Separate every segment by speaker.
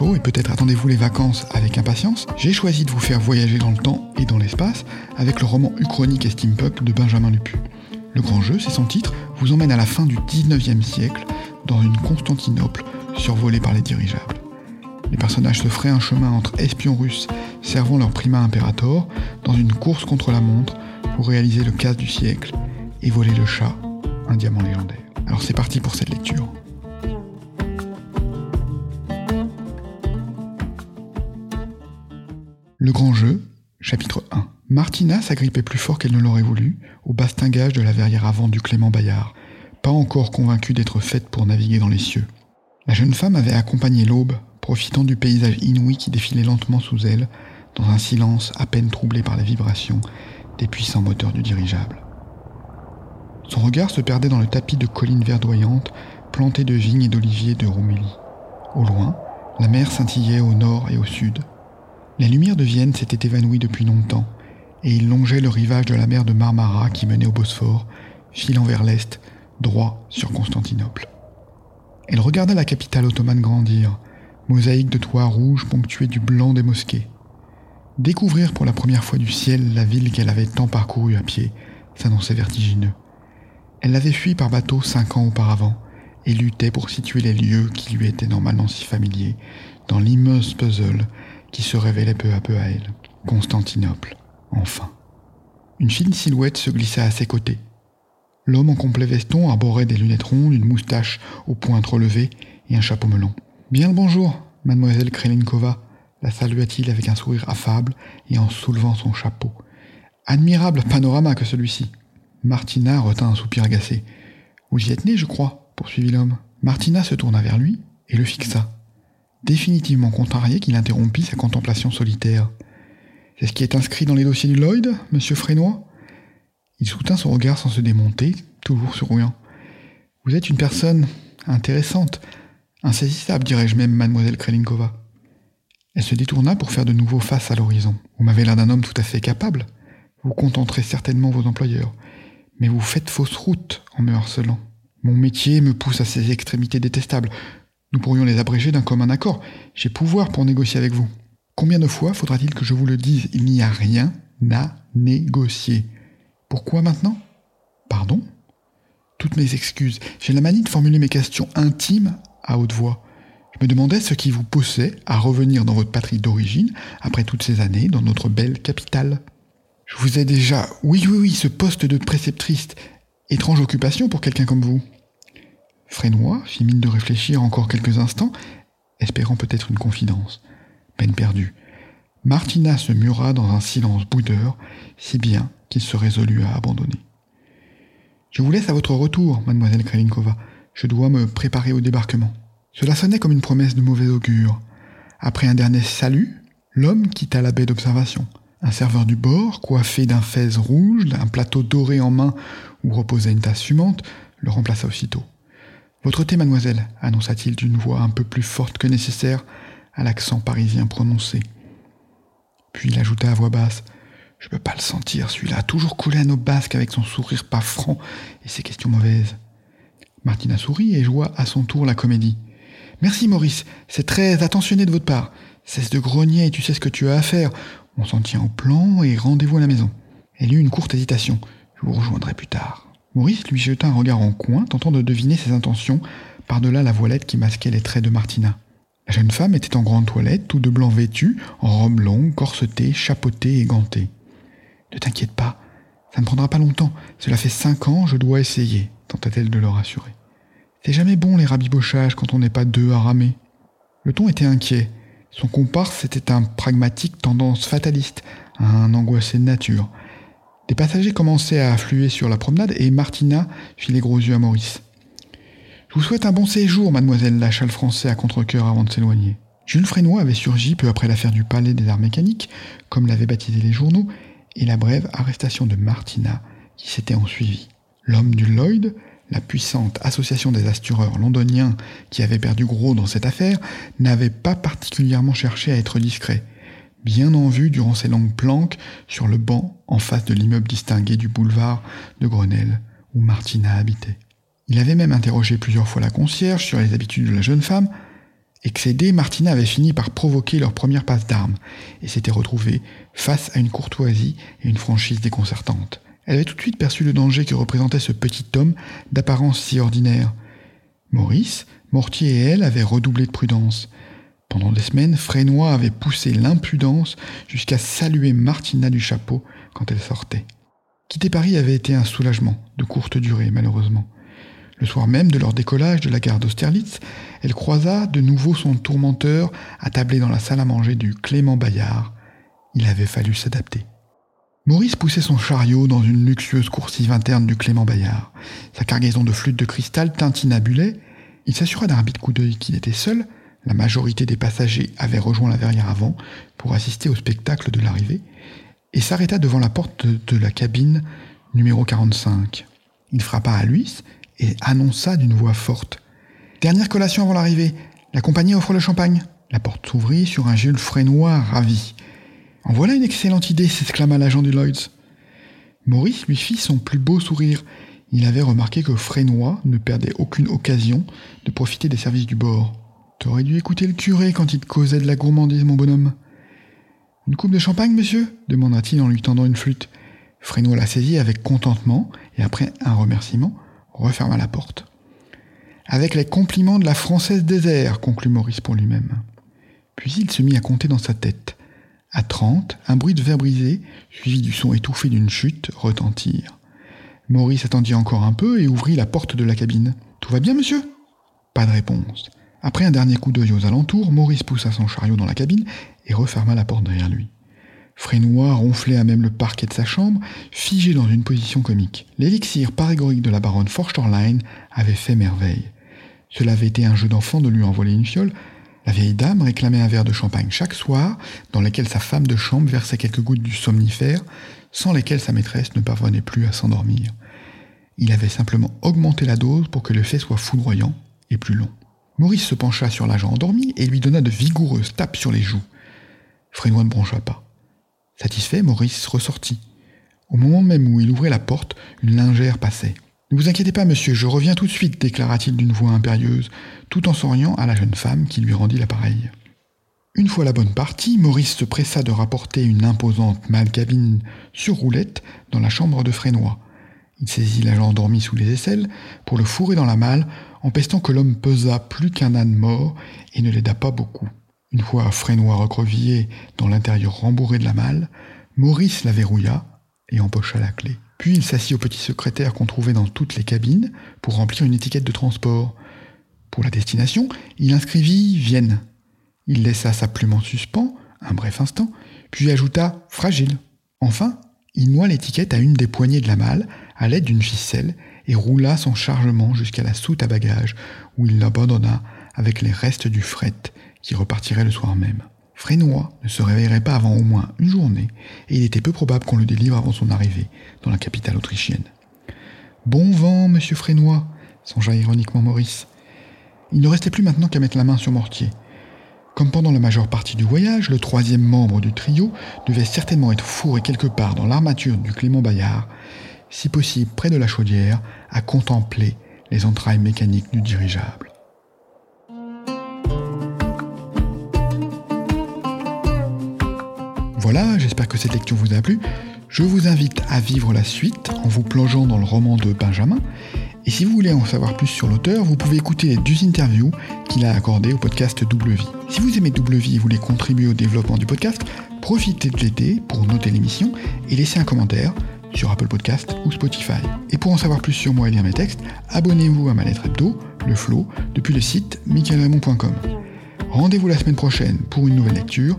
Speaker 1: et peut-être attendez-vous les vacances avec impatience, j'ai choisi de vous faire voyager dans le temps et dans l'espace avec le roman uchronique et steampunk de Benjamin Lupu. Le grand jeu, c'est son titre, vous emmène à la fin du 19e siècle dans une Constantinople survolée par les dirigeables. Les personnages se feraient un chemin entre espions russes servant leur prima imperator dans une course contre la montre pour réaliser le casse du siècle et voler le chat, un diamant légendaire. Alors c'est parti pour cette lecture. Le grand jeu, chapitre 1. Martina s'agrippait plus fort qu'elle ne l'aurait voulu au bastingage de la verrière avant du Clément Bayard, pas encore convaincue d'être faite pour naviguer dans les cieux. La jeune femme avait accompagné l'aube, profitant du paysage inouï qui défilait lentement sous elle, dans un silence à peine troublé par les vibrations des puissants moteurs du dirigeable. Son regard se perdait dans le tapis de collines verdoyantes plantées de vignes et d'oliviers de Roumélie. Au loin, la mer scintillait au nord et au sud. La lumière de Vienne s'était évanouie depuis longtemps, et il longeait le rivage de la mer de Marmara qui menait au Bosphore, filant vers l'est, droit sur Constantinople. Elle regarda la capitale ottomane grandir, mosaïque de toits rouges ponctuée du blanc des mosquées. Découvrir pour la première fois du ciel la ville qu'elle avait tant parcourue à pied s'annonçait vertigineux. Elle l'avait fui par bateau cinq ans auparavant et luttait pour situer les lieux qui lui étaient normalement si familiers dans l'immense puzzle qui se révélait peu à peu à elle. Constantinople, enfin. Une fine silhouette se glissa à ses côtés. L'homme en complet veston arborait des lunettes rondes, une moustache aux pointes relevées et un chapeau melon. Bien le bonjour, mademoiselle Krelinkova, la salua-t-il avec un sourire affable et en soulevant son chapeau. Admirable panorama que celui-ci. Martina retint un soupir agacé. Vous y êtes né, je crois, poursuivit l'homme. Martina se tourna vers lui et le fixa définitivement contrarié qu'il interrompit sa contemplation solitaire. C'est ce qui est inscrit dans les dossiers du Lloyd, monsieur Frénois Il soutint son regard sans se démonter, toujours souriant. Vous êtes une personne intéressante, insaisissable, dirais-je même, mademoiselle Krelinkova. Elle se détourna pour faire de nouveau face à l'horizon. Vous m'avez l'air d'un homme tout à fait capable. Vous contenterez certainement vos employeurs. Mais vous faites fausse route en me harcelant. Mon métier me pousse à ces extrémités détestables. Nous pourrions les abréger d'un commun accord. J'ai pouvoir pour négocier avec vous. Combien de fois faudra-t-il que je vous le dise? Il n'y a rien à négocier. Pourquoi maintenant? Pardon? Toutes mes excuses. J'ai la manie de formuler mes questions intimes à haute voix. Je me demandais ce qui vous poussait à revenir dans votre patrie d'origine après toutes ces années dans notre belle capitale. Je vous ai déjà... Oui, oui, oui, ce poste de préceptrice. Étrange occupation pour quelqu'un comme vous. Frénois fit mine de réfléchir encore quelques instants, espérant peut-être une confidence. Peine perdue. Martina se mura dans un silence boudeur, si bien qu'il se résolut à abandonner. Je vous laisse à votre retour, mademoiselle Kralinkova. Je dois me préparer au débarquement. Cela sonnait comme une promesse de mauvais augure. Après un dernier salut, l'homme quitta la baie d'observation. Un serveur du bord, coiffé d'un fez rouge, d'un plateau doré en main où reposait une tasse fumante, le remplaça aussitôt. Votre thé, mademoiselle, annonça-t-il d'une voix un peu plus forte que nécessaire, à l'accent parisien prononcé. Puis il ajouta à voix basse Je peux pas le sentir, celui-là, toujours coulé à nos basques avec son sourire pas franc et ses questions mauvaises. Martina sourit et joua à son tour la comédie. Merci, Maurice, c'est très attentionné de votre part. Cesse de grogner et tu sais ce que tu as à faire. On s'en tient au plan et rendez-vous à la maison. Elle eut une courte hésitation. Je vous rejoindrai plus tard. Maurice lui jeta un regard en coin, tentant de deviner ses intentions par-delà la voilette qui masquait les traits de Martina. La jeune femme était en grande toilette, tout de blanc vêtue, en robe longue, corsetée, chapeautée et gantée. Ne t'inquiète pas, ça ne prendra pas longtemps. Cela fait cinq ans, je dois essayer, tenta-t-elle de le rassurer. C'est jamais bon les rabibochages quand on n'est pas deux à ramer. Le ton était inquiet. Son comparse était un pragmatique tendance fataliste, un angoissé de nature. Des passagers commençaient à affluer sur la promenade et Martina fit les gros yeux à Maurice. Je vous souhaite un bon séjour, mademoiselle, lâcha le français à contre-coeur avant de s'éloigner. Jules Frénois avait surgi peu après l'affaire du palais des arts mécaniques, comme l'avaient baptisé les journaux, et la brève arrestation de Martina qui s'était ensuivie. L'homme du Lloyd, la puissante association des assureurs londoniens qui avait perdu gros dans cette affaire, n'avait pas particulièrement cherché à être discret bien en vue durant ses longues planques sur le banc en face de l'immeuble distingué du boulevard de Grenelle où Martina habitait. Il avait même interrogé plusieurs fois la concierge sur les habitudes de la jeune femme. Excédée, Martina avait fini par provoquer leur première passe d'armes et s'était retrouvée face à une courtoisie et une franchise déconcertante. Elle avait tout de suite perçu le danger que représentait ce petit homme d'apparence si ordinaire. Maurice, Mortier et elle avaient redoublé de prudence. Pendant des semaines, Frénois avait poussé l'impudence jusqu'à saluer Martina du chapeau quand elle sortait. Quitter Paris avait été un soulagement, de courte durée malheureusement. Le soir même de leur décollage de la gare d'Austerlitz, elle croisa de nouveau son tourmenteur attablé dans la salle à manger du Clément Bayard. Il avait fallu s'adapter. Maurice poussait son chariot dans une luxueuse coursive interne du Clément Bayard. Sa cargaison de flûtes de cristal tintinabulait. Il s'assura d'un rapide coup d'œil qu'il était seul. La majorité des passagers avaient rejoint la verrière avant pour assister au spectacle de l'arrivée et s'arrêta devant la porte de, la cabine numéro 45. Il frappa à l'huisse et annonça d'une voix forte. Dernière collation avant l'arrivée. La compagnie offre le champagne. La porte s'ouvrit sur un Jules Frénois ravi. En voilà une excellente idée, s'exclama l'agent du Lloyds. Maurice lui fit son plus beau sourire. Il avait remarqué que Frénois ne perdait aucune occasion de profiter des services du bord. T'aurais dû écouter le curé quand il te causait de la gourmandise, mon bonhomme. Une coupe de champagne, monsieur? demanda-t-il en lui tendant une flûte. Frénois la saisit avec contentement et après un remerciement, referma la porte. Avec les compliments de la Française des airs, conclut Maurice pour lui-même. Puis il se mit à compter dans sa tête. À trente, un bruit de verre brisé, suivi du son étouffé d'une chute, retentirent. Maurice attendit encore un peu et ouvrit la porte de la cabine. Tout va bien, monsieur? Pas de réponse. Après un dernier coup d'œil aux alentours, Maurice poussa son chariot dans la cabine et referma la porte derrière lui. Frénois ronflait à même le parquet de sa chambre, figé dans une position comique. L'élixir parégorique de la baronne Forstorline avait fait merveille. Cela avait été un jeu d'enfant de lui envoler une fiole, la vieille dame réclamait un verre de champagne chaque soir, dans lequel sa femme de chambre versait quelques gouttes du somnifère, sans lesquelles sa maîtresse ne parvenait plus à s'endormir. Il avait simplement augmenté la dose pour que l'effet soit foudroyant et plus long. Maurice se pencha sur l'agent endormi et lui donna de vigoureuses tapes sur les joues. Frénois ne broncha pas. Satisfait, Maurice ressortit. Au moment même où il ouvrait la porte, une lingère passait. Ne vous inquiétez pas, monsieur, je reviens tout de suite, déclara-t-il d'une voix impérieuse, tout en souriant à la jeune femme qui lui rendit l'appareil. Une fois la bonne partie, Maurice se pressa de rapporter une imposante malle cabine sur roulette dans la chambre de Frénois. Il saisit l'agent endormi sous les aisselles pour le fourrer dans la malle, en pestant que l'homme pesa plus qu'un âne mort et ne l'aida pas beaucoup. Une fois Frénois recrovié dans l'intérieur rembourré de la malle, Maurice la verrouilla et empocha la clé. Puis il s'assit au petit secrétaire qu'on trouvait dans toutes les cabines pour remplir une étiquette de transport. Pour la destination, il inscrivit Vienne. Il laissa sa plume en suspens un bref instant, puis ajouta Fragile. Enfin, il noua l'étiquette à une des poignées de la malle à l'aide d'une ficelle et roula son chargement jusqu'à la soute à bagages où il l'abandonna avec les restes du fret qui repartirait le soir même. Frénois ne se réveillerait pas avant au moins une journée, et il était peu probable qu'on le délivre avant son arrivée dans la capitale autrichienne. Bon vent, monsieur Frénois, songea ironiquement Maurice. Il ne restait plus maintenant qu'à mettre la main sur Mortier. Comme pendant la majeure partie du voyage, le troisième membre du trio devait certainement être fourré quelque part dans l'armature du Clément Bayard, si possible près de la chaudière, à contempler les entrailles mécaniques du dirigeable. Voilà, j'espère que cette lecture vous a plu. Je vous invite à vivre la suite en vous plongeant dans le roman de Benjamin. Et si vous voulez en savoir plus sur l'auteur, vous pouvez écouter les deux interviews qu'il a accordées au podcast Double Vie. Si vous aimez Double Vie et voulez contribuer au développement du podcast, profitez de l'aider pour noter l'émission et laisser un commentaire sur Apple Podcast ou Spotify. Et pour en savoir plus sur moi et lire mes textes, abonnez-vous à ma lettre hebdo, le flow, depuis le site michaelraymond.com. Rendez-vous la semaine prochaine pour une nouvelle lecture.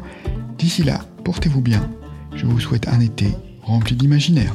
Speaker 1: D'ici là, portez-vous bien. Je vous souhaite un été rempli d'imaginaire.